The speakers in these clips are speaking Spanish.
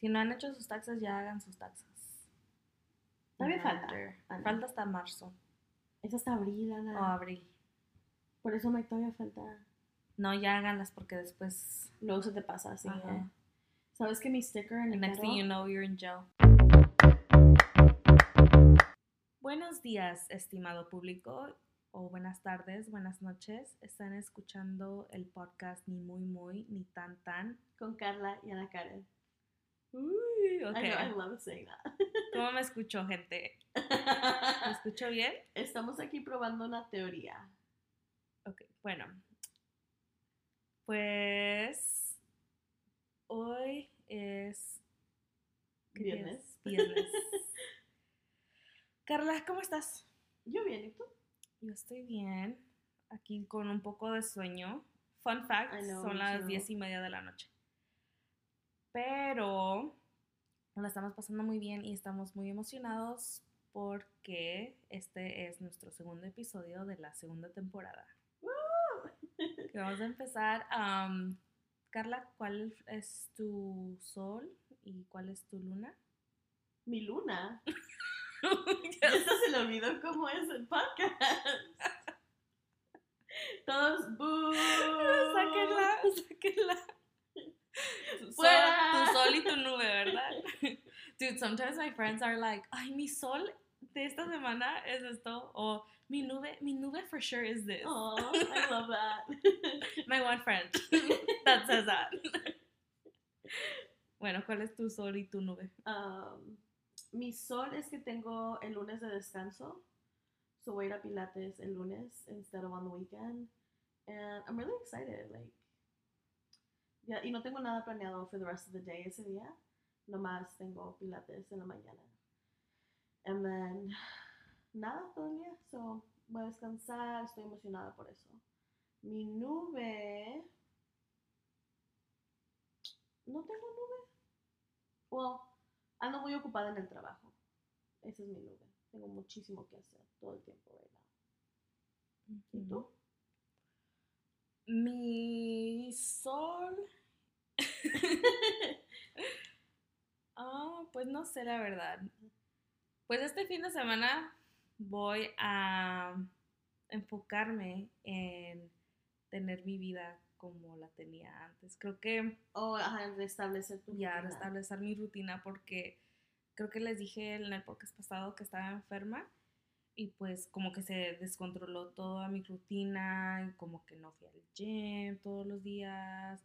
Si no han hecho sus taxas, ya hagan sus taxas. Todavía falta. Ana. Falta hasta marzo Es hasta abril, Ana. o abril. Por eso me todavía falta. No, ya háganlas porque después. Luego se te pasa así. ¿Sabes que mi sticker en The el next thing you know, you're in jail. Buenos días, estimado público, o buenas tardes, buenas noches. Están escuchando el podcast Ni Muy Muy, Ni Tan Tan. con Carla y Ana Karen. Uy, ok. I know, I love saying that. ¿Cómo me escuchó, gente? ¿Me escuchó bien? Estamos aquí probando una teoría. Ok, bueno. Pues hoy es ¿qué día Viernes. es? Viernes. Carla, ¿cómo estás? Yo bien, ¿y tú? Yo estoy bien, aquí con un poco de sueño. Fun fact, know, son las diez y media de la noche. Pero la estamos pasando muy bien y estamos muy emocionados porque este es nuestro segundo episodio de la segunda temporada. Que vamos a empezar. Carla, ¿cuál es tu sol y cuál es tu luna? Mi luna. Ya hasta se le olvidó cómo es el podcast. Todos, ¡boo! sáquenla, sáquenla. Sometimes my friends are like, ay, mi sol de esta semana es esto, o mi nube, mi nube for sure is this. Oh, I love that. My one friend that says that. Bueno, ¿cuál es tu sol y tu nube? Um, mi sol es que tengo el lunes de descanso. So voy a ir a Pilates el lunes instead of on the weekend. And I'm really excited. Like, yeah, y no tengo nada planeado for the rest of the day ese día. Nomás tengo Pilates en la mañana. And then, nada todavía. So voy a descansar. Estoy emocionada por eso. Mi nube. No tengo nube. Well, ando muy ocupada en el trabajo. Esa es mi nube. Tengo muchísimo que hacer todo el tiempo, ¿verdad? ¿Y tú? Mi sol. Ah, pues no sé la verdad. Pues este fin de semana voy a enfocarme en tener mi vida como la tenía antes. Creo que O restablecer tu ya rutina. restablecer mi rutina porque creo que les dije en el podcast pasado que estaba enferma y pues como que se descontroló toda mi rutina y como que no fui al gym todos los días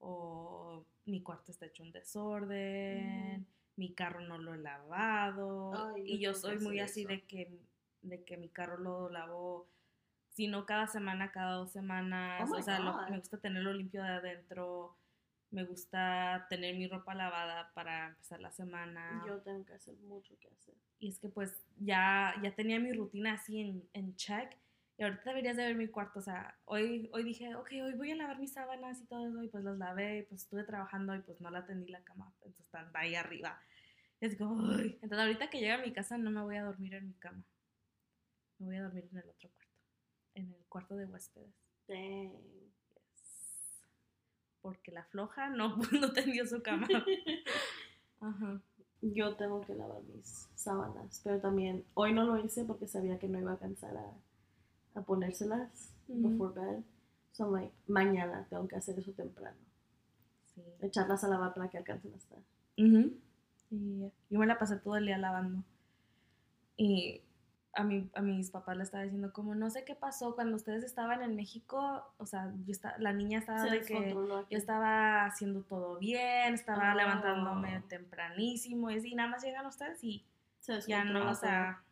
o mi cuarto está hecho un desorden, Ujú. mi carro no lo he lavado Ay, y yo soy muy así eso. de que de que mi carro lo lavo si no cada semana, cada dos semanas, Oh my o sea, lo- me gusta tenerlo limpio de adentro, me gusta tener mi ropa lavada para empezar la semana. Yo tengo que hacer mucho que hacer. Y es que pues ya, ya tenía mi rutina así en, en check. Y ahorita deberías de ver mi cuarto. O sea, hoy, hoy dije, ok, hoy voy a lavar mis sábanas y todo eso. Y pues las lavé. Y pues estuve trabajando y pues no la tendí la cama. Entonces están ahí arriba. Y es como, "Ay". Entonces ahorita que llegue a mi casa no me voy a dormir en mi cama. Me voy a dormir en el otro cuarto. En el cuarto de huéspedes. Dang. Yes. Porque la floja no, no tendió su cama. Ajá. Yo tengo que lavar mis sábanas, pero también hoy no lo hice porque sabía que no iba a alcanzar a, a ponérselas Ujú. before bed. So I'm like, mañana tengo que hacer eso temprano. Sí. Echarlas a lavar para que alcancen a estar. Ujú. Y ya. yo me la pasé todo el día lavando. Y a, mi, a mis papás le estaba diciendo, como no sé qué pasó cuando ustedes estaban en México, o sea, yo la niña estaba Se de que yo estaba haciendo todo bien, estaba Oh. levantándome tempranísimo y así, nada más llegan ustedes y ya no, o sea.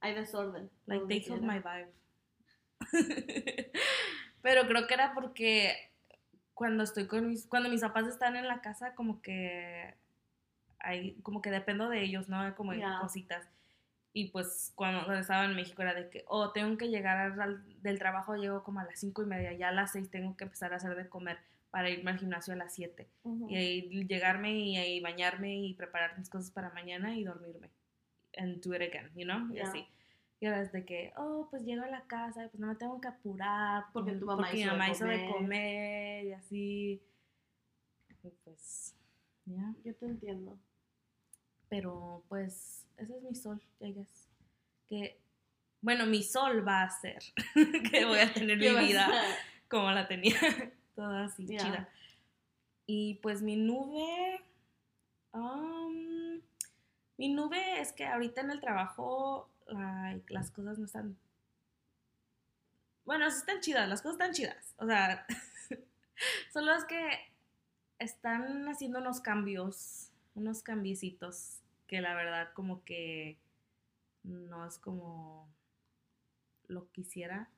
Hay desorden. like they killed my vibe. Pero creo que era porque cuando estoy con mis, cuando mis papás están en la casa, como que hay, como que dependo de ellos, ¿no? Como de Ya. cositas. Y pues cuando, estaba en México era de que, oh, tengo que llegar al- del trabajo, llego como a las cinco y media, ya a las seis tengo que empezar a hacer de comer para irme al gimnasio a las siete. Ujú. Y ahí llegarme y ahí bañarme y preparar mis cosas para mañana y dormirme. And do it again, you know? Y Ya. así. Y ahora es de que, oh, pues llego a la casa y pues no me tengo que apurar. Porque tu mamá porque mi hizo de mamá hizo de comer. y así. Y pues Ya. Yo te entiendo. Pero pues ese es mi sol, guess. Que, bueno, mi sol va a ser que voy a tener mi ¿Qué vas vida como la tenía, toda así Ya. chida. Y pues mi nube, um, mi nube es que ahorita en el trabajo like, las cosas no están, bueno, están chidas, las cosas están chidas, o sea, solo es que están haciendo unos cambios, unos cambiecitos que la verdad como que no es como lo quisiera.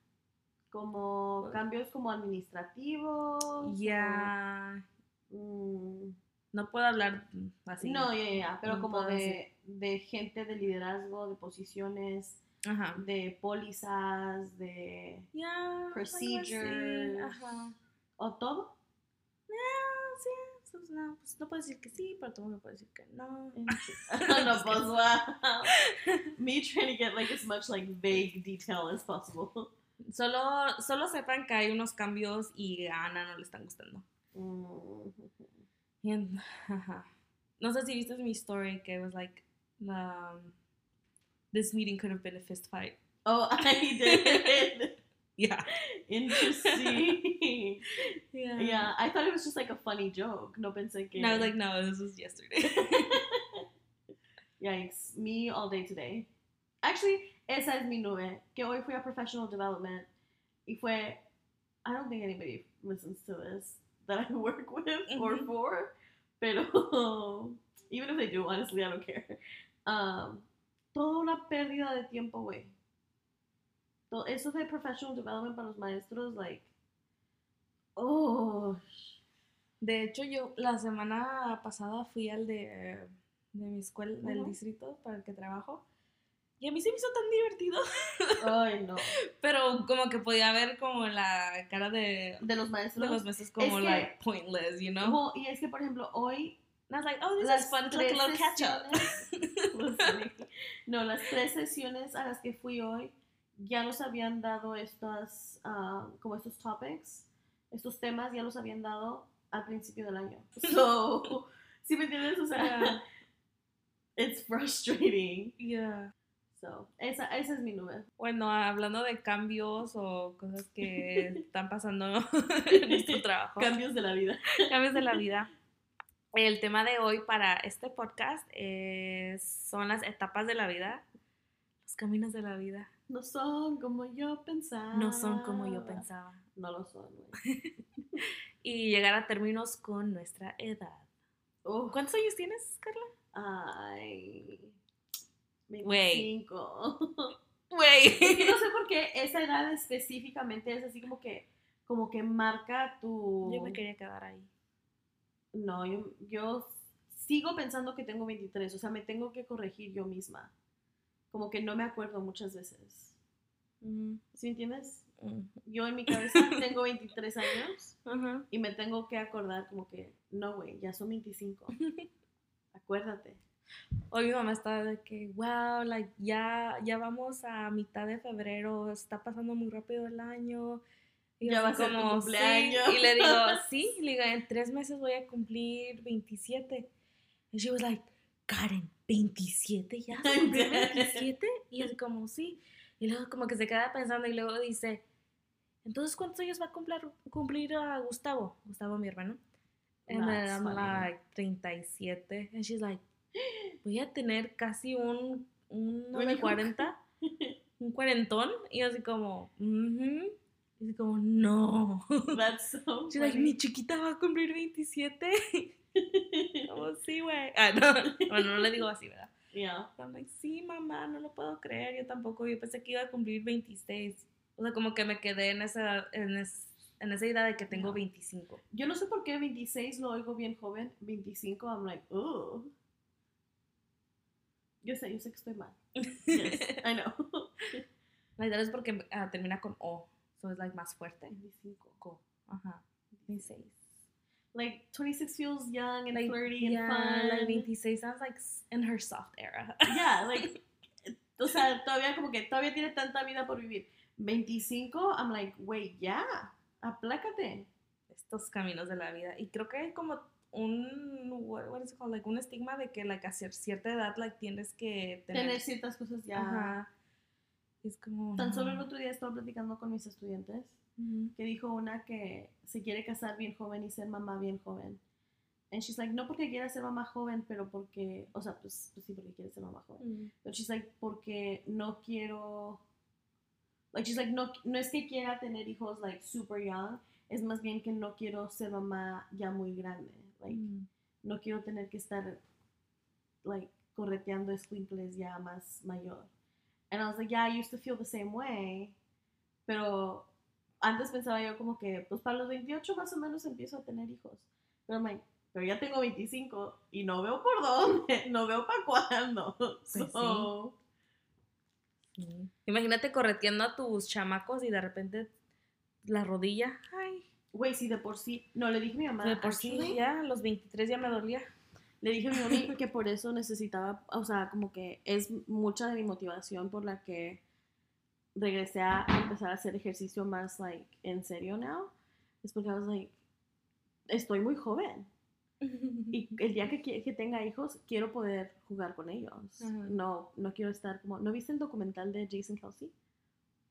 Como cambios como administrativos. Ya, o, mm, no puedo hablar así. no, ya, ya, ya, pero no como de, de gente de liderazgo, de posiciones, Ajá. de pólizas, de... Procedures. Ajá. ¿O todo? Ah, sí. pues, No, pues no puedo decir que sí, pero tampoco puedo decir que no. no, pues wow. Me trying to get like as much like vague detail as possible. Solo, solo sepan que hay unos cambios y a Ana no le están gustando. Mm. ajá. No sé si viste mi story que was like, um, this meeting could have been a fist fight. Oh, I did. Yeah. Interesting. Yeah. Yeah, I thought it was just like a funny joke. No pensé que. And was like, no, this was yesterday. Yikes, me all day today. Actually, esa es mi nube. Que hoy fui a professional development y fue. I don't think anybody listens to this that I work with or Mhm. for, pero even if they do, honestly, I don't care. Um, toda una pérdida de tiempo, güey. Eso de professional development para los maestros, like, oh, De hecho, yo la semana pasada fui al de, de mi escuela, del Ujú. distrito para el que trabajo. Y a mí se me hizo tan divertido. ay no. Pero como que podía ver como la cara de, De los de maestros. los meses como que- like pointless, you know? Well, y es que, por ejemplo, hoy And I was like, oh, this las is fun. Like a little catch up. no, las tres sesiones a las que fui hoy ya nos habían dado estas, ah, como estos topics, estos temas ya los habían dado al principio del año. So, ¿sí me entiendes? O sea, it's frustrating. Yeah. So, esa, esa es mi nube. Bueno, hablando de cambios o cosas que están pasando en nuestro trabajo. Cambios de la vida. cambios de la vida. El tema de hoy para este podcast es- son las etapas de la vida, los caminos de la vida. No son como yo pensaba. No son como yo pensaba. No lo son, güey. Y llegar a términos con nuestra edad. Uf. ¿Cuántos años tienes, Carla? Ay. Güey. 25. Güey. No sé por qué esa edad específicamente es así como que como que marca tu Yo me quería quedar ahí. No, yo, yo sigo pensando que tengo 23, o sea, me tengo que corregir yo misma. Como que no me acuerdo muchas veces. Mm, ¿Sí entiendes? mm. Yo en mi cabeza tengo 23 años y me tengo que acordar como que, no, güey, ya son 25. Acuérdate. Hoy mi mamá estaba de que, wow, like, ya, ya vamos a mitad de febrero, está pasando muy rápido el año. Y Ya va a ser tu "Sí". cumpleaños. Y le digo, sí, le digo, en tres meses voy a cumplir 27. Y she was like, Karen, ¿27 ya? ¿Se cumplió 27? Y es como, sí. Y luego como que se queda pensando y luego dice, entonces, ¿cuántos años va a cumplir, cumplir a Gustavo? Gustavo, mi hermano. And then That's I'm funny. like, 37. And she's like, voy a tener casi un, Un de hijo. 40, un cuarentón. Y así como, "Ujú". Y así como, no. That's so She's like, mi chiquita va a cumplir 27. Como, sí, güey. Ah, no. Bueno, no le digo así, ¿verdad? Yeah. I'm like, sí, mamá, no lo puedo creer. Yo tampoco. Yo pensé que iba a cumplir 26. O sea, como que me quedé en esa, en es- en esa idea de que tengo No. 25. Yo no sé por qué 26 lo oigo bien joven, 25 I'm like, oh. Yo sé, yo sé que estoy mal. Yes, I know. La idea es porque ah, termina con O. So es like más fuerte. 25. Co. Ajá. 26. Like 26 feels young and Like, flirty yeah, and fun. like 26 sounds like in her soft era. Yeah, like o sea, todavía como que todavía tiene tanta vida por vivir. 25, I'm like, wait, ya, aplácate. Estos caminos de la vida. Y creo que como un, what, what is it called? Like, un estigma de que, like, a cier- cierta edad, like, tienes que tener... Tener ciertas cosas ya. Ajá. Es como... Tan solo el otro día estaba platicando con mis estudiantes que dijo una que se quiere casar bien joven y ser mamá bien joven. And she's like, no porque quiera ser mamá joven, pero porque, o sea, pues, pues sí, porque quiere ser mamá joven. Mm. But she's like, porque no quiero, like, she's like, no, no es que quiera tener hijos, like, super young, es más bien que no quiero ser mamá ya muy grande. Like, Mm. no quiero tener que estar, like, correteando escuincles ya más mayor. And I was like, yeah, I used to feel the same way, pero antes pensaba yo como que, pues para los 28 más o menos empiezo a tener hijos. Pero, like, pero ya tengo 25 y no veo por dónde, no veo para cuándo. sí. So, Sí. Imagínate correteando a tus chamacos y de repente la rodilla, ay, Güey, si de por sí, no, le dije a mi mamá, de por sí ya a los 23 ya me dolía. le dije a mi mami que por eso necesitaba, o sea, como que es mucha de mi motivación por la que regresé a empezar a hacer ejercicio más, like, en serio now. Es porque I was like, estoy muy joven. Y el día que, que tenga hijos, quiero poder jugar con ellos. No, no quiero estar como, ¿no viste el documental de Jason Kelsey?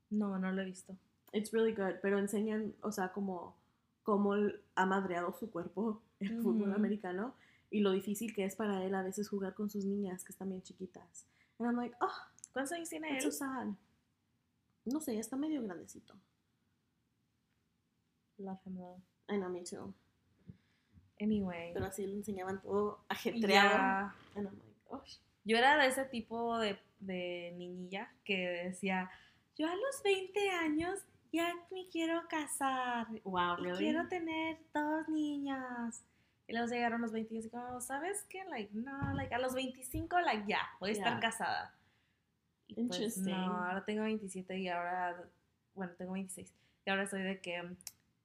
No, no lo he visto. It's really good, pero enseñan, o sea, como cómo ha madreado su cuerpo el fútbol americano y lo difícil que es para él a veces jugar con sus niñas que están bien chiquitas. And I'm like, oh, ¿Cuántos años tiene él? so sad. No sé, ya está medio grandecito. Love him though. I know, me too. Anyway. Pero así le enseñaban todo ajetreado. ya, And I'm like, oh, Yo era de ese tipo de, de niñilla que decía, yo a los 20 años ya me quiero casar. wow, Y really? quiero tener dos niños. Y luego llegaron los 20 y así como, ¿sabes qué? Like, no, like, a los 25, like, ya, voy a estar casada. Y pues, Interesting. no, ahora tengo 27 y ahora, bueno, tengo 26. Y ahora soy de que,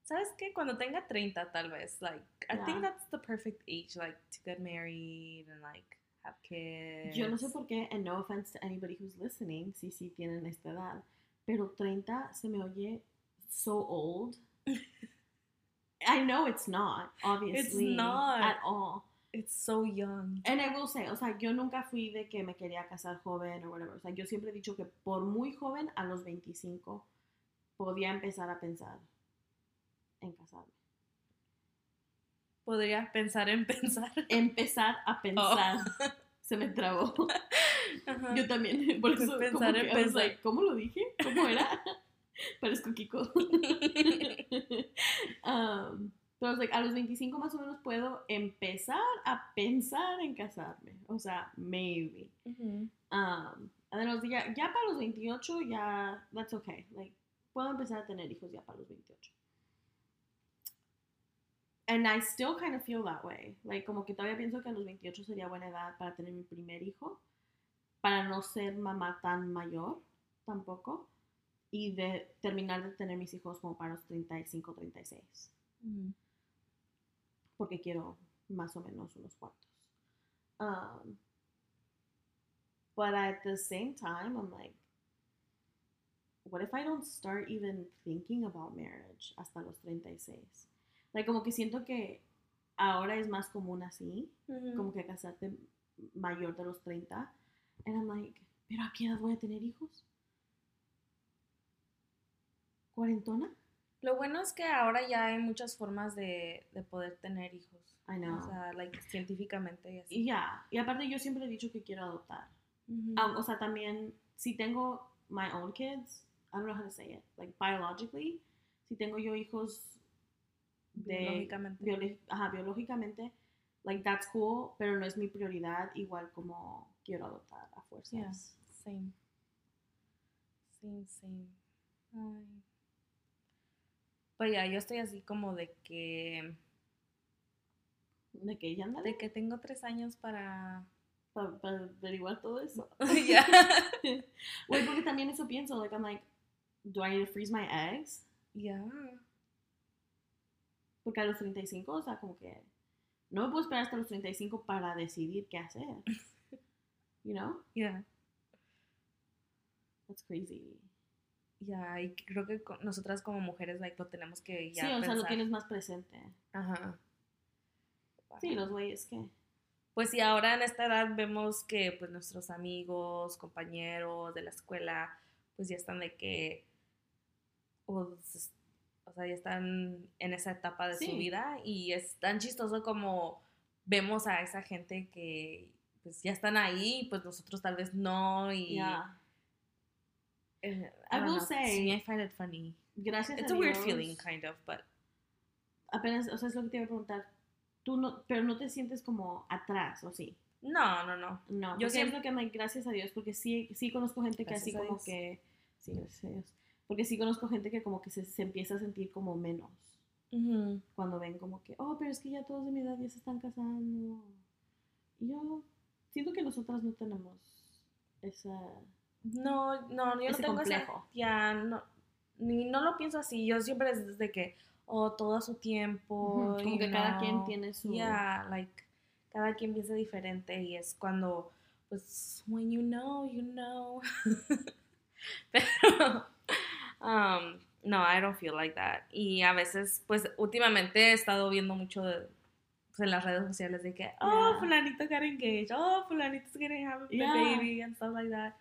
¿sabes qué? Cuando tenga 30 tal vez, like, I think that's the perfect age, like, to get married and, like, have kids. Yo no sé por qué, and no offense to anybody who's listening, si sí tienen esta edad, pero 30 se me oye so old. I know it's not, obviously. not. At all. It's so young. And I will say, o sea, yo nunca fui de que me quería casar joven o whatever. O sea, yo siempre he dicho que por muy joven, a los 25, podía empezar a pensar en casarme. Podría pensar en pensar. Empezar a pensar. Se me trabó. Ajá. Yo también, por eso Pensar como en pensar. like, ¿cómo lo dije? ¿Cómo era? Parezco Kiko. um, pero like, a los 25 más o menos puedo empezar a pensar en casarme. O sea, maybe. Um, then I was like, ya, ya para los 28 ya, that's okay. Like, puedo empezar a tener hijos ya para los 28. And I still kind of feel that way. Like, como que todavía pienso que a los 28 sería buena edad para tener mi primer hijo. Para no ser mamá tan mayor, tampoco. Y de terminar de tener mis hijos como para los 35, 36. Ujú. Porque quiero más o menos unos cuantos. Um, but at the same time, I'm like, what if I don't start even thinking about marriage hasta los 36? Like, como que siento que ahora es más común así, Ujú. como que casarte mayor de los 30. And I'm like, ¿pero a qué edad voy a tener hijos? ¿Cuarentona? Lo bueno es que ahora ya hay muchas formas de, de poder tener hijos. I know. O sea, like, científicamente y así. Y ya, y aparte yo siempre he dicho que quiero adoptar. Ujú. Ah, o sea, también, si tengo my own kids, I don't know how to say it, like biologically, si tengo yo hijos de Biológicamente. biolo- ajá, biológicamente, like that's cool, pero no es mi prioridad, igual como quiero adoptar a fuerzas. Yeah. Same. Same, same. Ay. Pues ya, yo estoy así como de que. De que ya anda De que tengo tres años para. para averiguar todo eso. ya. Güey, porque también eso pienso, like I'm like, do I need to freeze my eggs? Ya. Porque a los 35, o sea, como que no me puedo esperar hasta los 35 para decidir qué hacer. You know? Ya. That's crazy. Ya, y creo que con- nosotras como mujeres like, lo tenemos que ya sí, o sea, lo tienes más presente. Ajá. Sí, los güeyes que. Pues sí, ahora en esta edad vemos que pues nuestros amigos, compañeros de la escuela, pues ya están de que, pues, o sea, ya están en esa etapa de su vida y es tan chistoso como vemos a esa gente que pues ya están ahí, pues nosotros tal vez no y... Yeah. eh, I will know, say- sí, I find it funny. Gracias It's a a weird Dios, feeling, kind of, but... Apenas, o sea, es lo que te iba a preguntar. Tú no, pero no te sientes como atrás, ¿o sí? No, no, no. No, Yo siempre que gracias a Dios, porque sí, sí conozco gente que Gracias así como que, sí, gracias a Dios, porque sí conozco gente que como que se, se empieza a sentir como menos cuando ven como que, oh, pero es que ya todos de mi edad ya se están casando. Y yo siento que nosotras no tenemos esa... No, no, yo no tengo complejo. esa, ya no, ni no lo pienso así. Yo siempre es de que, oh, todo a su tiempo. Como que cada quien tiene su... Yeah, like, cada quien piensa diferente y es cuando, pues, when you know, you know. Pero, um, no, I don't feel like that. Y a veces, pues, últimamente he estado viendo mucho de- en las redes sociales de que, oh, Yeah. fulanito got engaged, oh, fulanito's gonna have a Yeah. baby and stuff like that.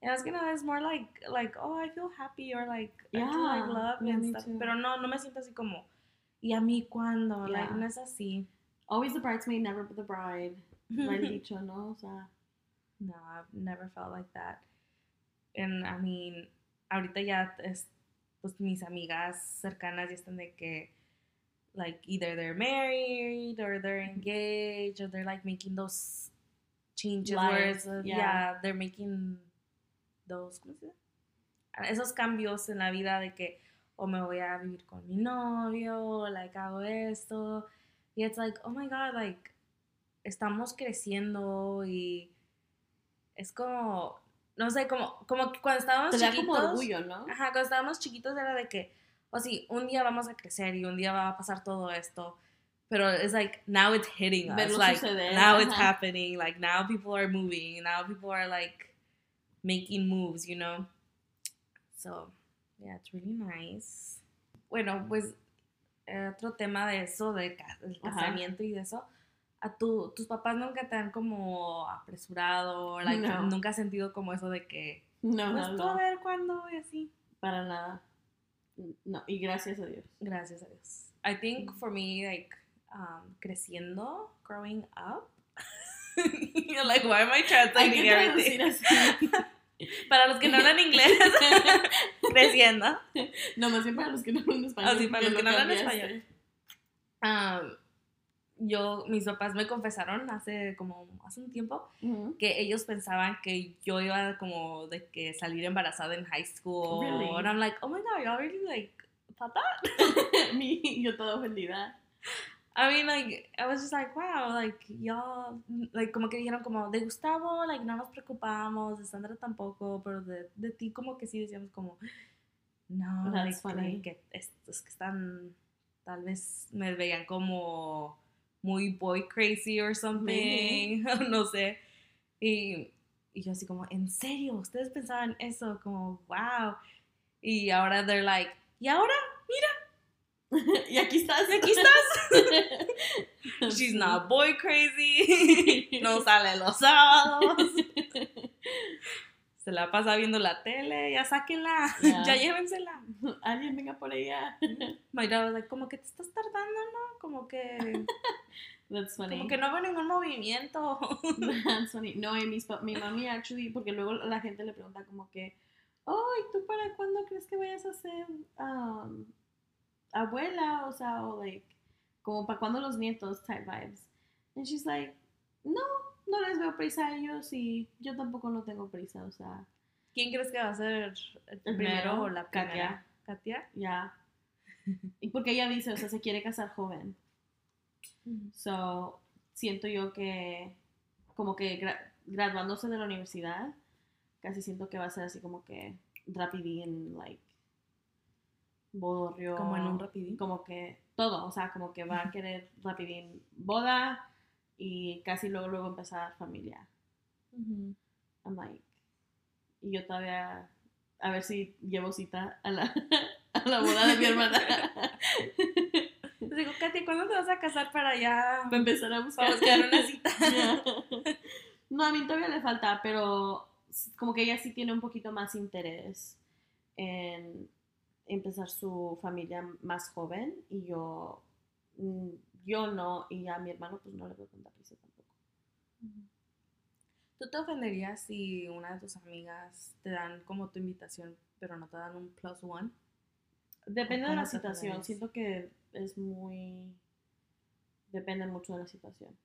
And it's gonna, it's more like, like, oh, I feel happy or like, I feel like Yeah, love yeah, and stuff. too. Pero no, no me siento así como, ¿y a mí cuándo? Like, Yeah. no es así. Always the bridesmaid, never the bride. Lo he dicho, ¿no? O sea, No, I've never felt like that. And I mean, ahorita ya es, pues mis amigas cercanas ya están de que, like, either they're married or they're engaged or they're like making those changes where uh, yeah. yeah, they're making those, ¿cómo se dice? Ah, Esos cambios en la vida de que, o me voy a vivir con mi novio, like, hago esto. Y it's like, oh my god, like, estamos creciendo y es como, no sé, como, como cuando estábamos te da chiquitos. como orgullo, ¿no? Ajá, cuando estábamos chiquitos era de que, o sí, un día vamos a crecer y un día va a pasar todo esto. Pero it's like, now it's hitting us. Verlo Like, suceder, now it's ajá. happening. Like, now people are moving. Now people are like making moves, you know? So, yeah, it's really nice. Bueno, pues, otro tema de eso, de del Ajá. casamiento y de eso. ¿A tu, tus papás nunca te han como apresurado? Like, No. ¿Nunca has sentido como eso de que, No, pues no, tú a no. ver cuándo y así? Para nada. No, y gracias a Dios. Gracias a Dios. I think for me, like, um, creciendo, growing up, You're like, why am I translating que everything? Para los que no hablan inglés, creciendo. no, más bien para los que no hablan español. Ah, sí, para los lo que no hablan español. Um, yo, mis papás me confesaron hace como, hace un tiempo Ujú. que ellos pensaban que yo iba como de que salir embarazada en high school. Really? And I'm like, oh my god, you already like thought that? Mi- yo toda ofendida. I mean, like, I was just like, wow, like, y'all, like, como que dijeron como, de Gustavo, like, no nos preocupamos, de Sandra tampoco, pero de, de ti como que sí decíamos como, no, like, like, que estos que están, tal vez me veían como muy boy crazy or something, no sé, y, y yo así como, ¿en serio? ¿Ustedes pensaban eso? Como, wow, y ahora they're like, ¿y ahora? y aquí estás. ¿Y aquí estás? She's not boy crazy. No sale los sábados. Se la pasa viendo la tele. Ya sáquenla. Ya. Ya llévensela. Alguien venga por dad was like, como que te estás tardando, ¿no? Como que, That's funny. como que no veo ningún movimiento. That's funny. No, y pa- mi mami actually, porque luego la gente le pregunta como que, oh, ¿y tú para cuándo crees que vayas a ser um, abuela? O sea, o like, como para cuándo los nietos type vibes. And she's like, no, no les veo prisa a ellos y yo tampoco no tengo prisa, o sea, ¿Quién crees que va a ser el primero, o la primera? Katia. ya. Y porque ella dice, o sea, se quiere casar joven. So, siento yo que como que gra- graduándose de la universidad, casi siento que va a ser así como que rapidín, like, bodorrio. Como en un rapidín. Como que todo, o sea, como que va a querer rapidín boda y casi luego, luego empezar familia. Ujú. I'm like, y yo todavía, a ver si llevo cita a la, a la boda de mi hermana. digo, Katy, ¿cuándo te vas a casar para ya empezar a buscar. una cita? No, a mí todavía le falta, pero como que ella sí tiene un poquito más interés en empezar su familia más joven y yo, mm, yo no, y a mi hermano pues no le veo tanta prisa tampoco. ¿Tú te ofenderías si una de tus amigas te dan como tu invitación, pero no te dan un plus one? Depende de la situación, siento que es muy... Depende mucho de la situación.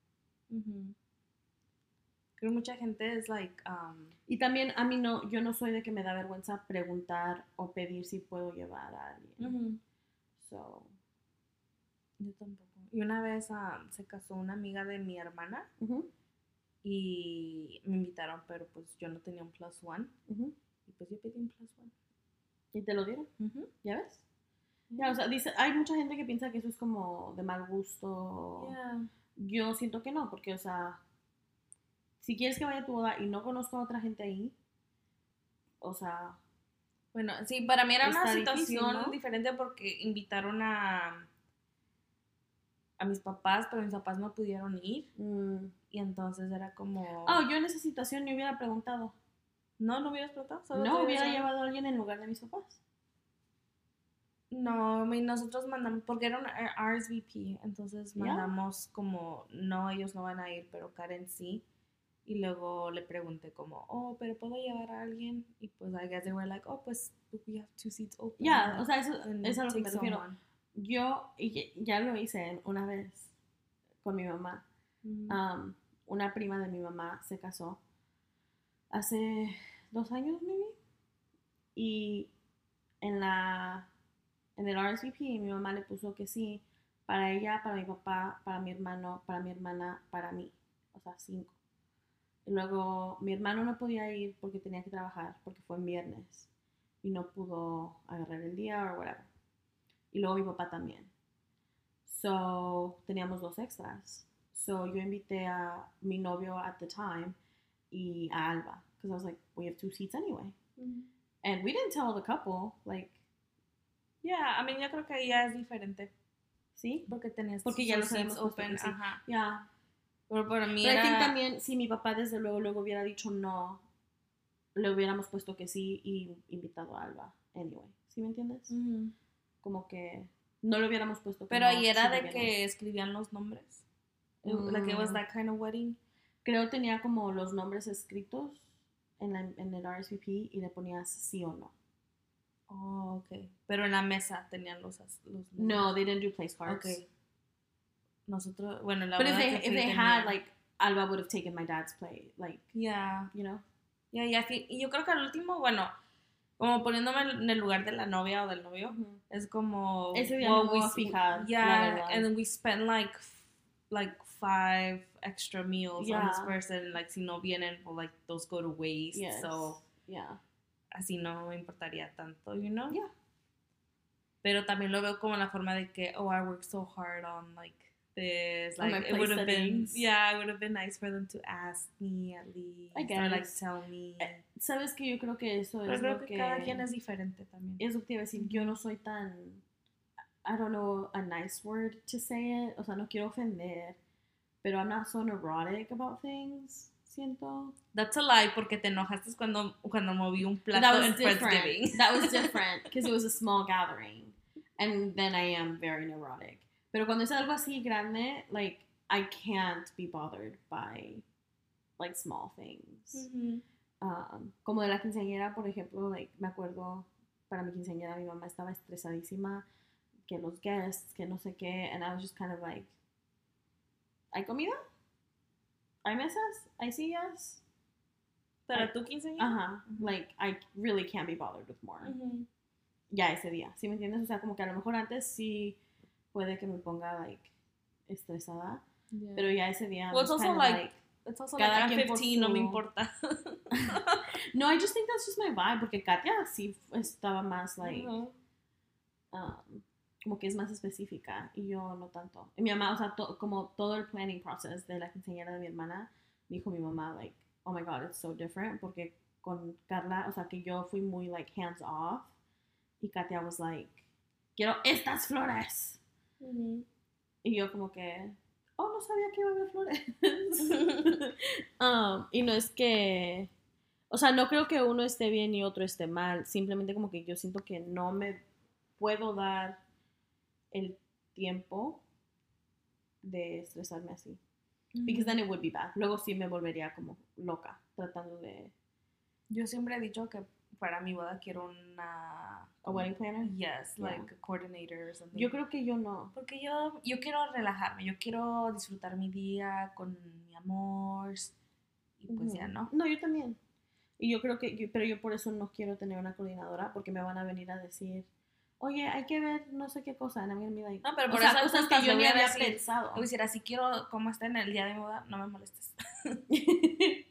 Creo que mucha gente es like, um, Y también a mí no, yo no soy de que me da vergüenza preguntar o pedir si puedo llevar a alguien. So, yo tampoco. Y una vez um, se casó una amiga de mi hermana y me invitaron, pero pues yo no tenía un plus one. Y pues yo pedí un plus one. ¿Y te lo dieron? ¿Ya ves? Ya, o sea, dice, hay mucha gente que piensa que eso es como de mal gusto. Yeah. Yo siento que no, porque, o sea, si quieres que vaya a tu boda y no conozco a otra gente ahí, o sea, Bueno, sí, para mí era una difícil, situación ¿no? diferente porque invitaron a, a mis papás, pero mis papás no pudieron ir. mm, Y entonces era como... oh, yo en esa situación ni hubiera preguntado. No, no hubieras preguntado. solo No hubiera llevado a alguien en lugar de mis papás. No, nosotros mandamos, porque era un RSVP, entonces mandamos como, no, ellos no van a ir, pero Karen sí. Y luego le pregunté como, oh, pero ¿puedo llevar a alguien? Y pues I guess they were like, oh, pues we have two seats open. Ya, o sea, eso, es a lo que me refiero. Someone." Yo y ya- ya lo hice una vez con mi mamá. Mm. Um, una prima de mi mamá se casó hace dos años, maybe. Y en la en el RSVP mi mamá le puso que sí para ella, para mi papá, para mi hermano, para mi hermana, para mí. O sea, cinco. Y luego mi hermano no podía ir porque tenía que trabajar, porque fue en viernes. Y no pudo agarrar el día o whatever. Y luego mi papá también. So, teníamos dos extras. So, yo invité a mi novio at the time y a Alba. Because I was like, we have two seats anyway. Mm. And we didn't tell the couple, like, Yeah, I mean, yo creo que ya es diferente. ¿sí? Porque tenías Porque ya los seats open. sí. Ajá. Yeah. Pero para mí Pero I think era... también, si mi papá desde luego, luego hubiera dicho no, le hubiéramos puesto que sí y invitado a Alba, anyway. ¿Sí me entiendes? Ujú. Como que no le hubiéramos puesto Pero no, ahí era de que escribían los nombres. It- Like it was Mm. that kind of wedding. Creo tenía como los nombres escritos en, la, en el RSVP y le ponías sí o no. Oh, ok. Pero en la mesa tenían los, los No, nombres. they didn't do place cards. Ok. Nosotros, bueno, la But if boda they, que if they had, like, Alba would have taken my dad's plate, like, Yeah. you know? Yeah, yeah, Y yo creo que al último, bueno, como poniéndome en el lugar de la novia o del novio, es como... Ese día well, no we fijar, Yeah, and we spent like, like five extra meals on this person. Like, si no vienen, well, like, those go to waste. Yes. So, yeah. así no me importaría tanto, you know? Yeah. Pero también lo veo como la forma de que, oh, I worked so hard on like this. Like it would have been, yeah, it would have been nice for them to ask me at least. I Or like tell me. Eh, Sabes que yo creo que eso Pero es creo lo que, que... cada quien es diferente también. Es lo que te iba a decir, yo no soy tan... I don't know a nice word to say it. O sea, no quiero ofender. Pero I'm not so neurotic about things, siento. That's a lie porque te enojaste cuando, cuando moví un plato that en was different. That was different because it was a small gathering, and then I am very neurotic. Pero cuando es algo así grande, like I can't be bothered by like small things. Ujú. Um, como de la quinceañera, por ejemplo, like me acuerdo para mi quinceañera mi mamá estaba estresadísima que los guests, que no sé qué, and I was just kind of like, ¿hay comida? ¿Hay mesas? ¿Hay sillas? Para tu quinceañera. Ajá, Ujú. like I really can't be bothered with more. Ya ese día, ¿sí me entiendes? O sea, como que a lo mejor antes sí puede que me ponga, like, estresada, Yeah. pero ya ese día... Well, it's also kinda like- It's also cada like, I'm quien por 15, no me importa. no, I just think that's just my vibe, porque Katia sí estaba más, like, um, como que es más específica, y yo no tanto. Y mi mamá, o sea, to- como todo el planning process de la quinceañera de mi hermana, dijo mi mamá, like, oh my god, it's so different, porque con Carla, o sea, que yo fui muy, like, hands off, y Katia was like, quiero estas flores. Ujú. Y yo como que, oh, no sabía que iba a haber flores. Um, y no es que, o sea, no creo que uno esté bien y otro esté mal. Simplemente como que yo siento que no me puedo dar el tiempo de estresarme así. Because then it would be bad. Luego sí me volvería como loca tratando de... Yo siempre he dicho que para mi boda quiero una... A wedding planner. Yes, Yeah. like a coordinator or something. Yo creo que yo no. Porque yo, yo quiero relajarme, yo quiero disfrutar mi día con mi amor. Y pues ya. ¿no? No, yo también. Y yo creo que, yo- pero yo por eso no quiero tener una coordinadora porque me van a venir a decir, oye, hay que ver no sé qué cosa. Like, No, pero o por sea, esas cosas cosas que yo ni había decir. pensado. Decir, así quiero como está en el día de mi boda, no me molestes.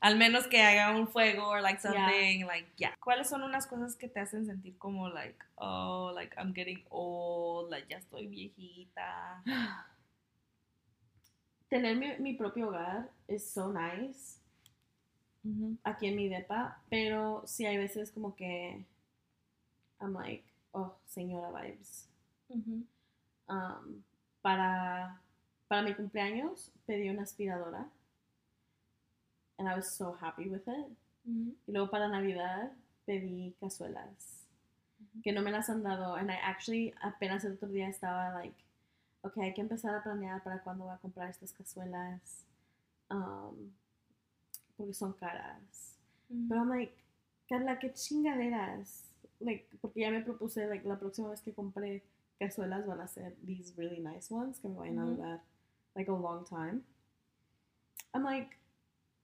Al menos que haga un fuego or like Yeah. something, like, yeah. ¿Cuáles son unas cosas que te hacen sentir como, like, oh, like, I'm getting old, like, ya estoy viejita? Tener mi, mi propio hogar es so nice aquí en mi depa, pero sí hay veces como que I'm like, oh, señora vibes. Um, para, para mi cumpleaños pedí una aspiradora and I was so happy with it. Y luego para Navidad pedí cazuelas que no me las han dado. And I actually apenas el otro día estaba like, ok, hay que empezar a planear para cuándo voy a comprar estas cazuelas. um, porque son caras. Pero I'm like, Carla, qué chingaderas. Like, porque ya me propuse, like, la próxima vez que compre cazuelas van a ser these really nice ones que me vayan a Ujú. durar like a long time. I'm like,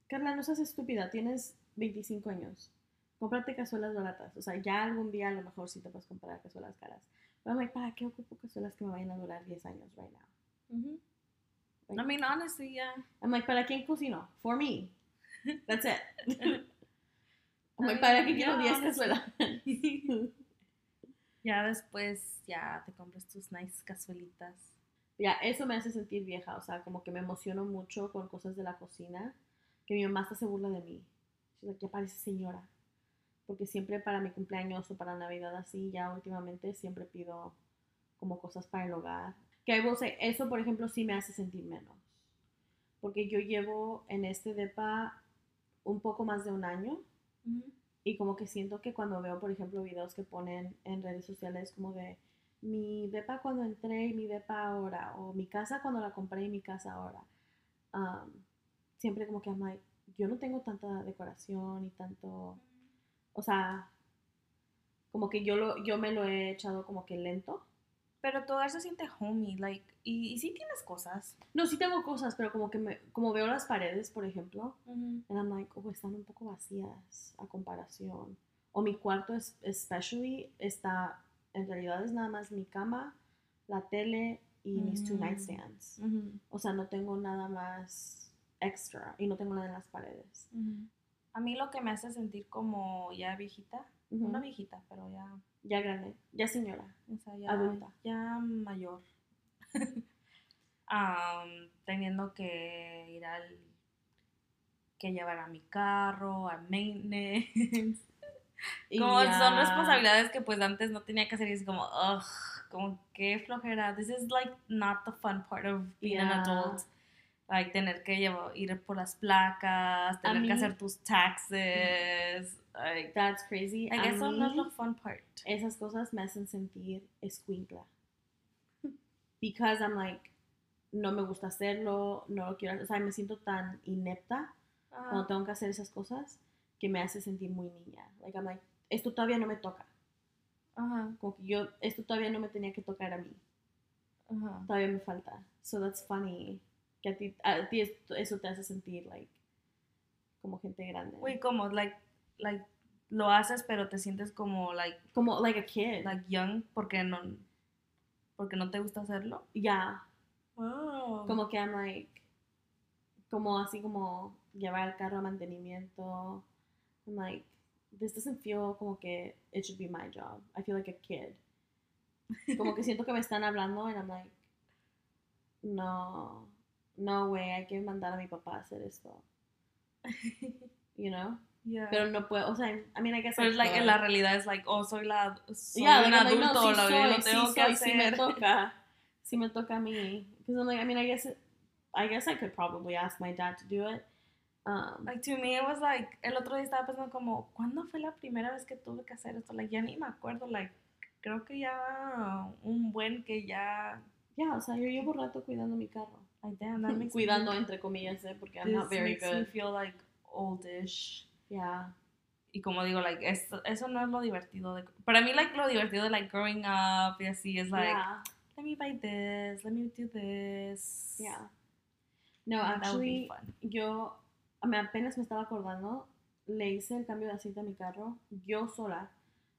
Carla, no seas estúpida, tienes 25 años. Cómprate cazuelas baratas. O sea, ya algún día a lo mejor sí te puedes comprar cazuelas caras. Pero like, ¿para qué ocupo cazuelas que me vayan a durar 10 años right now? I mean, honestly, yeah. I'm like, ¿para quién cocino? For me. That's it. I'm like, ¿para qué quiero yeah, 10 cazuelas? ya después, ya te compras tus nice cazuelitas. Ya, eso me hace sentir vieja, o sea, como que me emociono mucho con cosas de la cocina, que mi mamá hasta se burla de mí. She's like, ya parece señora. Porque siempre para mi cumpleaños o para Navidad así, ya últimamente siempre pido como cosas para el hogar. Que eso por ejemplo sí me hace sentir menos. Porque yo llevo en este depa un poco más de un año y como que siento que cuando veo, por ejemplo, videos que ponen en redes sociales como de mi depa cuando entré y mi depa ahora, o mi casa cuando la compré y mi casa ahora, um, siempre como que I'm like, yo no tengo tanta decoración y tanto, o sea, como que yo, lo, yo me lo he echado como que lento. Pero todo eso siente homey, like, y, y sí tienes cosas. No, sí tengo cosas, pero como que me, como veo las paredes, por ejemplo, and I'm like, oh, están un poco vacías a comparación. O mi cuarto es, especially está, en realidad es nada más mi cama, la tele y mis two Mm. nightstands. O sea, no tengo nada más extra y no tengo nada en las paredes. A mí lo que me hace sentir como ya viejita, Ujú. no viejita, pero ya, Ya grande, ya señora. o sea, ya, Adulta. ya mayor. Am, teniendo que ir al que llevar a mi carro, al maintenance. Y Como ya- son responsabilidades que pues antes no tenía que hacer y es como, ugh, como qué flojera. This is like not the fun part of being an adult. Like tener que llevar, ir por las placas, tener mí- que hacer tus taxes. Like, That's crazy. like, A eso no es mí, lo fun part. esas cosas me hacen sentir escuincla. Because I'm like, no me gusta hacerlo, no lo quiero hacer. O sea, me siento tan inepta cuando Ajá. tengo que hacer esas cosas que me hace sentir muy niña. Like, I'm like, esto todavía no me toca. Ajá. Como que yo, esto todavía no me tenía que tocar a mí. Ajá. Todavía me falta. So that's funny. Que a ti, a ti eso te hace sentir, like, como gente grande. Uy, como, like, like, lo haces, pero te sientes como, like, Como, like a kid. like young porque no, porque no te gusta hacerlo. yeah. Oh. Como que I'm like, como así como llevar el carro a mantenimiento. I'm like, this doesn't feel como que it should be my job. I feel like a kid. Como que siento que me están hablando and I'm like, no, no way, hay que mandar a mi papá a hacer esto. You know? Yeah. Pero no puedo, o sea, I mean, I guess Pero like, en la realidad es like, oh, soy la soy Yeah, un like, like, no, adulto, sí lo, soy, lo tengo sí que soy, hacer. me toca. Si me toca a mí. Because I'm like, I mean, I guess, it, I guess I could probably ask my dad to do it. Um, Like, to me, it was like, el otro día estaba pensando como, ¿cuándo fue la primera vez que tuve que hacer esto? Like, ya ni me acuerdo, like, creo que ya un buen que ya, yeah, o sea, yo llevo rato cuidando mi carro. Like, damn, that makes Cuidando me, entre comillas, eh, porque I'm not very makes me good. feel like oldish. Yeah. Y como digo, like, esto, eso no es lo divertido de, para mí, like, lo divertido de, like, growing up y así es, like, yeah. let me buy this, let me do this. Yeah. No, actually, yo me apenas me estaba acordando, le hice el cambio de aceite a mi carro, yo sola,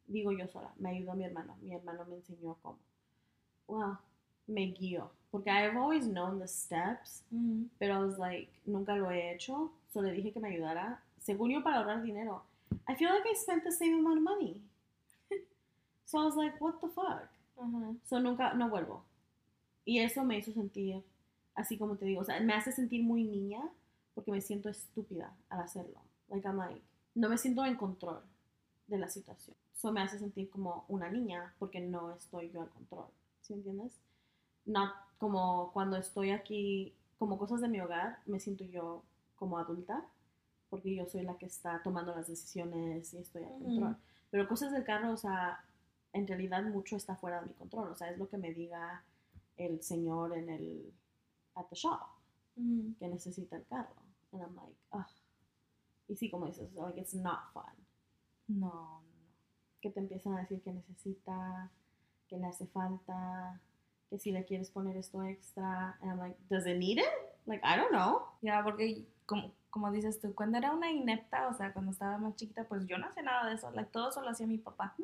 digo yo sola, me ayudó mi hermano, mi hermano me enseñó cómo. Wow, me guió, porque I've always known the steps, Mhm. pero I was like, nunca lo he hecho, solo le dije que me ayudara, según yo para ahorrar dinero. I feel like I spent the same amount of money. so I was like, what the fuck? Ajá. So nunca, no vuelvo. Y eso me hizo sentir, así como te digo, o sea, me hace sentir muy niña porque me siento estúpida al hacerlo. Like I'm like, no me siento en control de la situación. Eso me hace sentir como una niña porque no estoy yo al control. ¿Sí me entiendes? No como cuando estoy aquí, como cosas de mi hogar, me siento yo como adulta porque yo soy la que está tomando las decisiones y estoy al Ujú. control. Pero cosas del carro, o sea, en realidad mucho está fuera de mi control. O sea, es lo que me diga el señor en el, at the shop, Mhm. que necesita el carro. And I'm like, ugh. Y sí, como dices, like, it's not fun. No, no. Que te empiezan a decir que necesita, que le hace falta, que si le quieres poner esto extra. And I'm like, does it need it? Like, I don't know. Ya, porque como, como dices tú, cuando era una inepta, o sea, cuando estaba más chiquita, pues yo no hacía nada de eso. Like, todo eso lo hacía mi papá.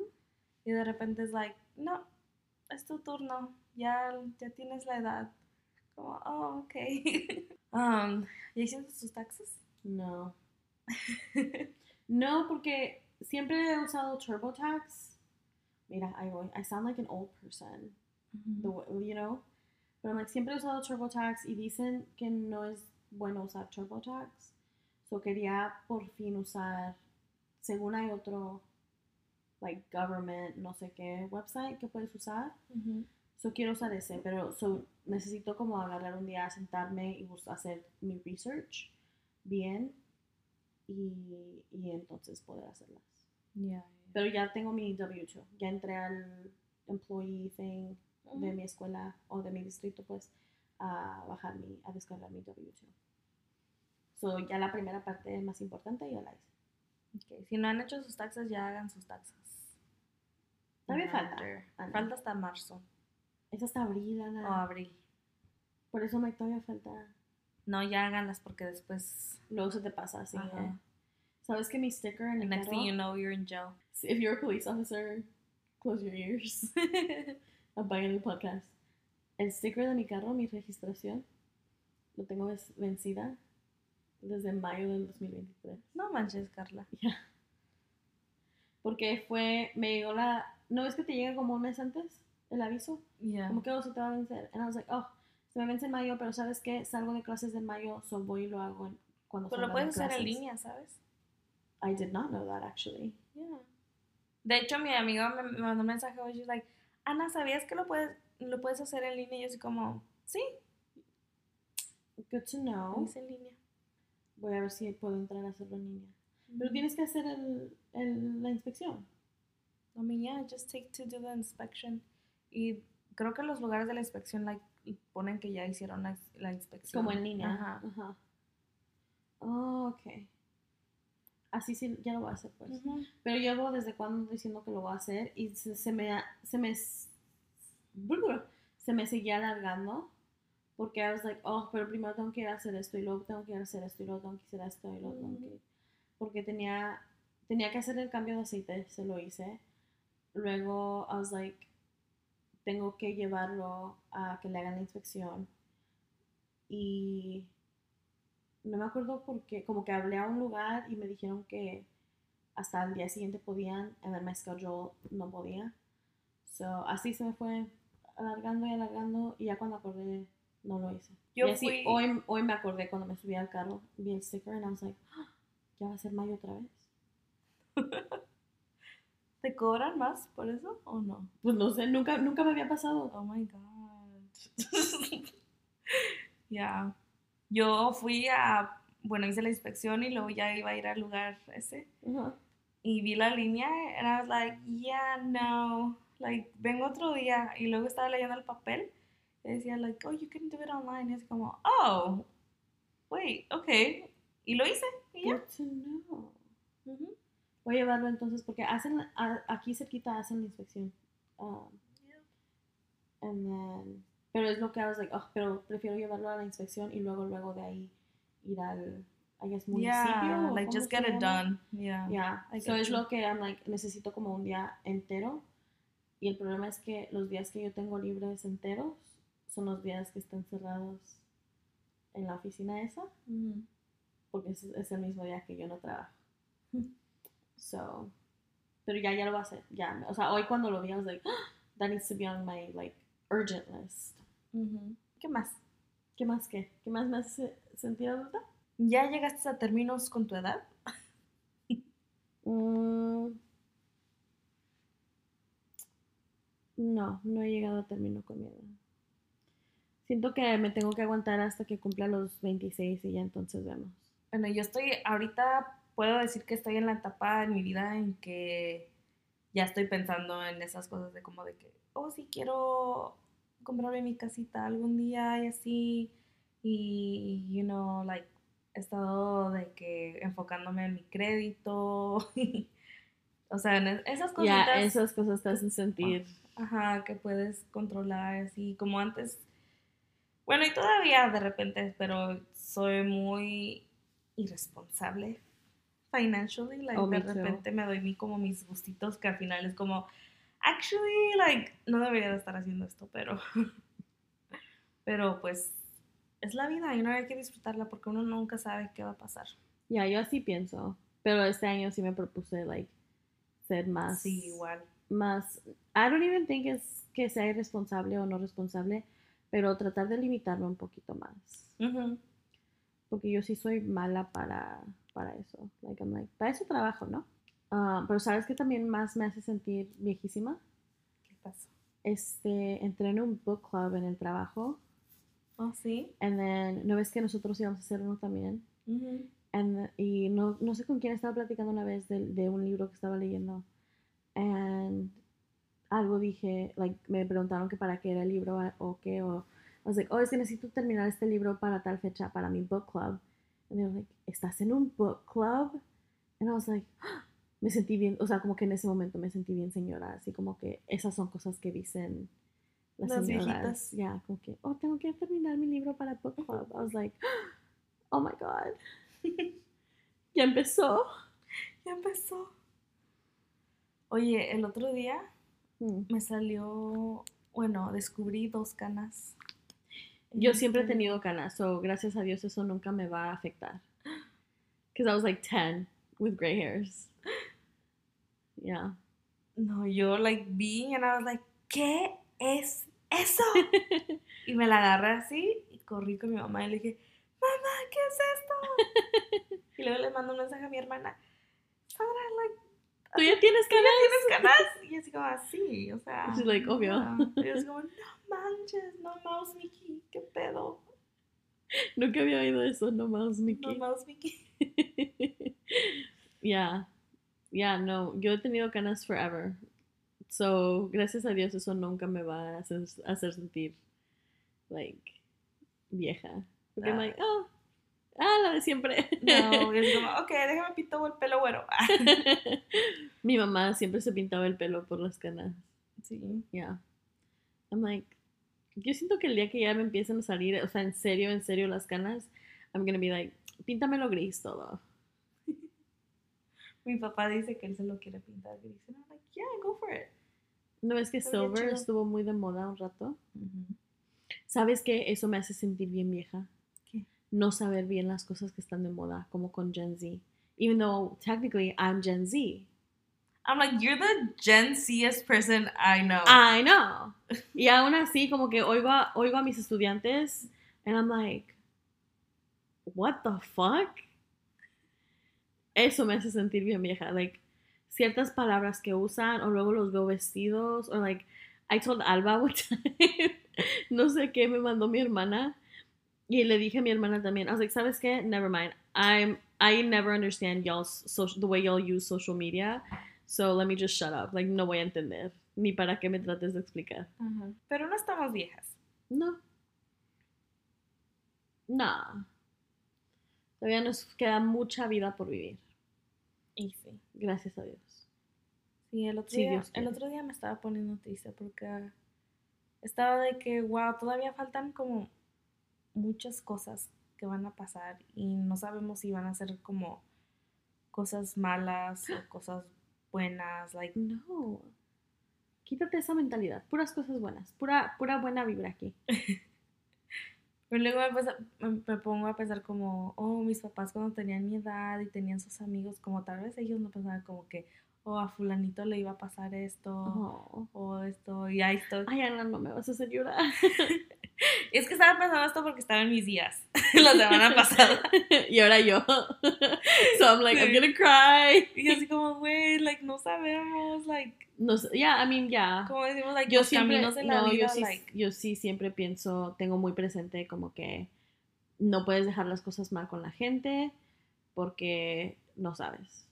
Y de repente es like, no, es tu turno. Ya, ya tienes la edad. Como, oh, ok. um, ¿Ya hiciste tus taxes? No. No, porque siempre he usado TurboTax. Mira, ahí voy. I sound like an old person. The you know. Pero like, siempre he usado TurboTax y dicen que no es bueno usar TurboTax. So quería por fin usar, según hay otro, like government, no sé qué website que puedes usar. So quiero usar ese, pero so, necesito como agarrar un día, sentarme y hacer mi research bien y, y entonces poder hacerlas. Ya, Pero ya tengo mi W2, ya entré al employee thing. De mi escuela o de mi distrito, pues, a bajar mi, a descargar mi W2. So, ya la primera parte más importante ya la hice. Ok, Si no han hecho sus taxes, ya hagan sus taxes. Todavía falta. Ana. Falta hasta marzo Es hasta abril, Ana. o abril. Por eso me todavía falta. No, ya háganlas porque después. Luego se te pasa así. ¿eh? ¿Sabes que mi sticker en el next carro? thing you know, you're in jail. If you're a police officer, close your ears. Apaguen el podcast. El sticker de mi carro, mi registración, lo tengo vencida desde mayo del 2023. no manches, Carla. Ya. Porque fue, me llegó la, ¿no ves que te llega como un mes antes el aviso? Ya. Como que oh, se te va a vencer. And I was like, oh, se me vence en mayo, pero ¿sabes qué? Salgo de clases en mayo, so voy y lo hago en- cuando Pero lo puedes hacer en línea, ¿sabes? I did not know that actually. Yeah. De hecho, mi amiga me, me mandó un mensaje hoy, she's like, Ana, ¿sabías que lo puedes, lo puedes hacer en línea? Y yo así como, sí, Good to know. hice en línea. Voy a ver si puedo entrar a hacerlo en línea. Pero tienes que hacer el, el- la inspección. I mean, yeah, just take to do the inspection. Y creo que los lugares de la inspección like, ponen que ya hicieron la, la inspección. Como en línea. Ajá. Ajá. Oh, ok. Así sí, ya lo voy a hacer pues. Ujú. Pero llevo desde cuando ando diciendo que lo voy a hacer y se, se me se me se me seguía alargando porque I was like, oh, pero primero tengo que ir a hacer esto y luego tengo que ir a hacer esto y luego tengo que hacer esto y luego tengo que Ujú. porque tenía tenía que hacer el cambio de aceite, se lo hice. Luego I was like, tengo que llevarlo a que le hagan la inspección y no me acuerdo porque como que hablé a un lugar y me dijeron que hasta el día siguiente podían, and then my schedule no podía. So, así se me fue alargando y alargando y ya cuando acordé no lo hice. Yo y así fui- hoy, hoy me acordé cuando me subí al carro, vi el sticker and I was like, "Ah, ya va a ser mayo otra vez. ¿Te cobran más por eso o no? Pues no sé, nunca, nunca me había pasado. Oh my god. Ya. Yo fui a, bueno, hice la inspección y luego ya iba a ir al lugar ese. Ajá. Y vi la línea and I was like, yeah, no. Like, vengo otro día. Y luego estaba leyendo el papel y decía, like, oh, you can do it online. Y es como, oh, wait, okay. Y lo hice. Y ya. To know. Ujú. Voy a llevarlo entonces porque hacen a- aquí cerquita hacen la inspección. Um, and then, pero es lo que I was like, oh, pero prefiero llevarlo a la inspección y luego luego de ahí ir al I guess municipio. Yeah, o like just get it llama. done. Yeah. Yeah, so es you. lo que I'm like necesito como un día entero y el problema es que los días que yo tengo libres enteros son los días que están cerrados en la oficina esa Ujú. porque es, es el mismo día que yo no trabajo. Mm. So, pero ya, ya lo voy a hacer. Ya, o sea, hoy cuando lo vi, I was like, "Ah, that needs to be on my, like, urgent list. ¿Qué más? ¿Qué más qué? ¿Qué más me hace sentir adulta? ¿Ya llegaste a términos con tu edad? Mm, no, no he llegado a término con mi edad. Siento que me tengo que aguantar hasta que cumpla los 26 y ya entonces vemos. Bueno, yo estoy, ahorita puedo decir que estoy en la etapa en mi vida en que ya estoy pensando en esas cosas de como de que, oh, sí quiero comprarme mi casita algún día y así. Y, you know, like, he estado de que enfocándome en mi crédito. o sea, en es- esas cositas. Ya, esas cosas te hacen sentir. Ajá, que puedes controlar así como antes. Bueno, y todavía de repente, pero soy muy irresponsable financially. Like, Oh, de too. repente me doy mi, como mis gustitos que al final es como, actually, like, no debería de estar haciendo esto, pero, pero pues es la vida y uno hay que disfrutarla porque uno nunca sabe qué va a pasar. Ya, yo así pienso. Pero este año sí me propuse, like, ser más. Sí, igual. Más. I don't even think es que sea irresponsable o no responsable, pero tratar de limitarme un poquito más. Ujú. Porque yo sí soy mala para, para eso. Like, I'm like, para eso trabajo, ¿no? Ah, pero ¿sabes qué también más me hace sentir viejísima? ¿Qué pasó? Este, entré en un book club en el trabajo. Oh, sí. And then, ¿no ves que nosotros íbamos a hacer uno también? Ujú. And, y no, no sé con quién estaba platicando una vez de, de un libro que estaba leyendo. And algo dije, like, me preguntaron que para qué era el libro o qué, o I was like, oh, es que necesito terminar este libro para tal fecha, para mi book club. And they were like, ¿estás en un book club? And I was like, "Ah". Me sentí bien, o sea, como que en ese momento me sentí bien señora, así como que esas son cosas que dicen las, Las señoras. viejitas. Ya, como que, oh, tengo que terminar mi libro para book club. I was like, oh my god. ya empezó. Ya empezó. Oye, el otro día Mm. me salió, bueno, descubrí dos canas. Yo siempre he tenido canas, so gracias a Dios eso nunca me va a afectar. Because I was like 10 with gray hairs. Yeah. No, yo like vi and I was like, ¿qué es eso? y me la agarré así y corrí con mi mamá y le dije, mamá, ¿qué es esto? y luego le mando un mensaje a mi hermana, Sandra, like, ¿Tú ya tienes ¿tú ya canas? tienes canas? Y así como así, o sea. She's like, obvio. Y es como, no manches, no mouse Mickey, qué pedo. Nunca había oído eso, no No Mickey. mouse Mickey. yeah. Yeah, no, yo he tenido canas forever. So, gracias a Dios eso nunca me va a hacer, hacer sentir, like, vieja. Porque I'm Ah. like, oh, ah, la de siempre. No, es como, ok, déjame pinto el pelo güero. Mi mamá siempre se pintaba el pelo por las canas. sí. Yeah. I'm like, yo siento que el día que ya me empiecen a salir, o sea, en serio, en serio las canas, I'm gonna be like, píntamelo gris todo. Mi papá dice que él se lo quiere pintar gris. And I'm like, yeah, go for it. ¿No ves que Está chido. estuvo muy de moda un rato? ¿Sabes qué? Eso me hace sentir bien vieja. ¿Qué? No saber bien las cosas que están de moda, como con Gen Z. Even though technically I'm Gen Z. I'm like, you're the Gen Z-est person I know. I know. Y aún así, como que oigo a, oigo a mis estudiantes, and I'm like, what the fuck? Eso me hace sentir bien vieja. Like, ciertas palabras que usan, o luego los veo vestidos, o like, I told Alba one time, no sé qué me mandó mi hermana. Y le dije a mi hermana también. I was like, ¿sabes qué? Never mind. I'm, I never understand y'all's social, the way y'all use social media. So let me just shut up. Like, no voy a entender. Ni para qué me trates de explicar. Pero no estamos viejas. No. No. Todavía nos queda mucha vida por vivir. Y sí. Gracias a Dios. Sí, el otro, Sí, día, el otro día me estaba poniendo triste porque estaba de que, wow, todavía faltan como muchas cosas que van a pasar y no sabemos si van a ser como cosas malas o cosas buenas, like, No. Quítate esa mentalidad. Puras cosas buenas. Pura, pura buena vibra aquí. Pero luego me, pasa- me- pongo a pensar como, oh, mis papás cuando tenían mi edad y tenían sus amigos, como tal vez ellos no pensaban como que, oh, a fulanito le iba a pasar esto, Oh. o esto, y ahí estoy. Ay, Ana, no me vas a hacer llorar. Es que estaba pensando esto porque estaba en mis días, la semana pasada. y ahora yo. so I'm like, I'm Sí. gonna cry. Y así como, güey, like, no sabemos, like, No yeah, I mean, yeah. como decimos, like, yo los siempre, caminos de la no, vida, yo sí, like, yo sí siempre pienso, tengo muy presente como que no puedes dejar las cosas mal con la gente porque no sabes.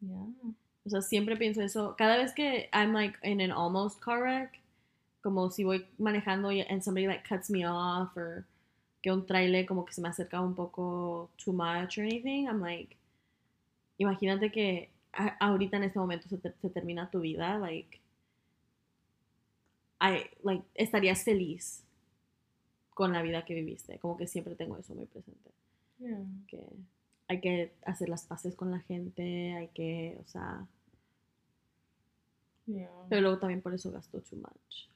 yeah. O sea, siempre pienso eso. Cada vez que I'm like in an almost car wreck, como si voy manejando y and somebody like cuts me off or que un trailer como que se me acerca un poco too much or anything, I'm like, imagínate que ahorita en este momento se, te- se termina tu vida, like, I, like, estarías feliz con la vida que viviste. Como que siempre tengo eso muy presente Yeah. que hay que hacer las paces con la gente, hay que, o sea, Yeah. pero luego también por eso gasto too much.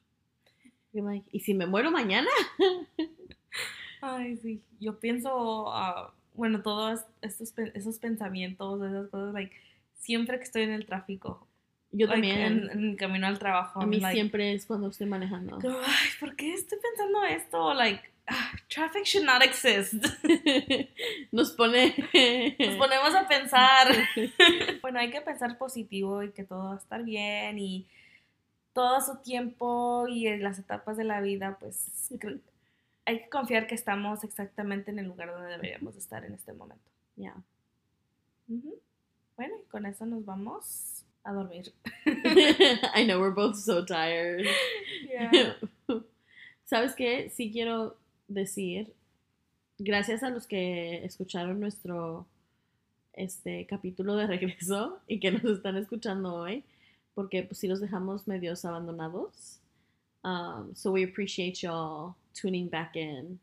¿y si me muero mañana? Ay, sí. Yo pienso, ah, bueno, todos estos esos pensamientos, esas cosas, like, siempre que estoy en el tráfico, Yo like, también. en, en camino al trabajo, a mí like, siempre es cuando estoy manejando. como, ay, ¿por qué pensando esto? Like, ah, traffic should not exist. Nos pone... Nos ponemos a pensar. bueno, hay que pensar positivo y que todo va a estar bien y todo su tiempo y en las etapas de la vida, pues hay que confiar que estamos exactamente en el lugar donde deberíamos estar en este momento. Yeah. Ujú. Bueno, y con eso nos vamos a dormir. I know we're both so tired. ¿Sabes qué? Sí quiero decir, gracias a los que escucharon nuestro este capítulo de regreso y que nos están escuchando hoy, porque pues sí los dejamos medios abandonados. Um, so we appreciate y'all tuning back in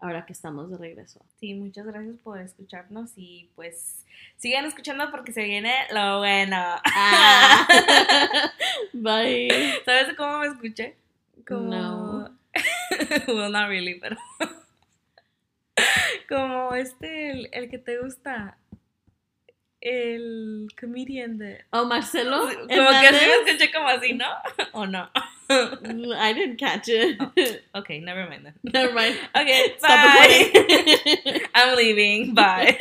ahora que estamos de regreso. Sí, muchas gracias por escucharnos y pues sigan escuchando porque se viene lo bueno. Ah. Bye. ¿Sabes cómo me escuché? Como... No. well, not really, pero... como este, el, el que te gusta. El comedian de... Oh, Marcelo. Como que así me escuché como así, ¿no? ¿O no? I didn't catch it. Ok, never mind then. Never mind. Okay, Stop bye. I'm leaving. Bye.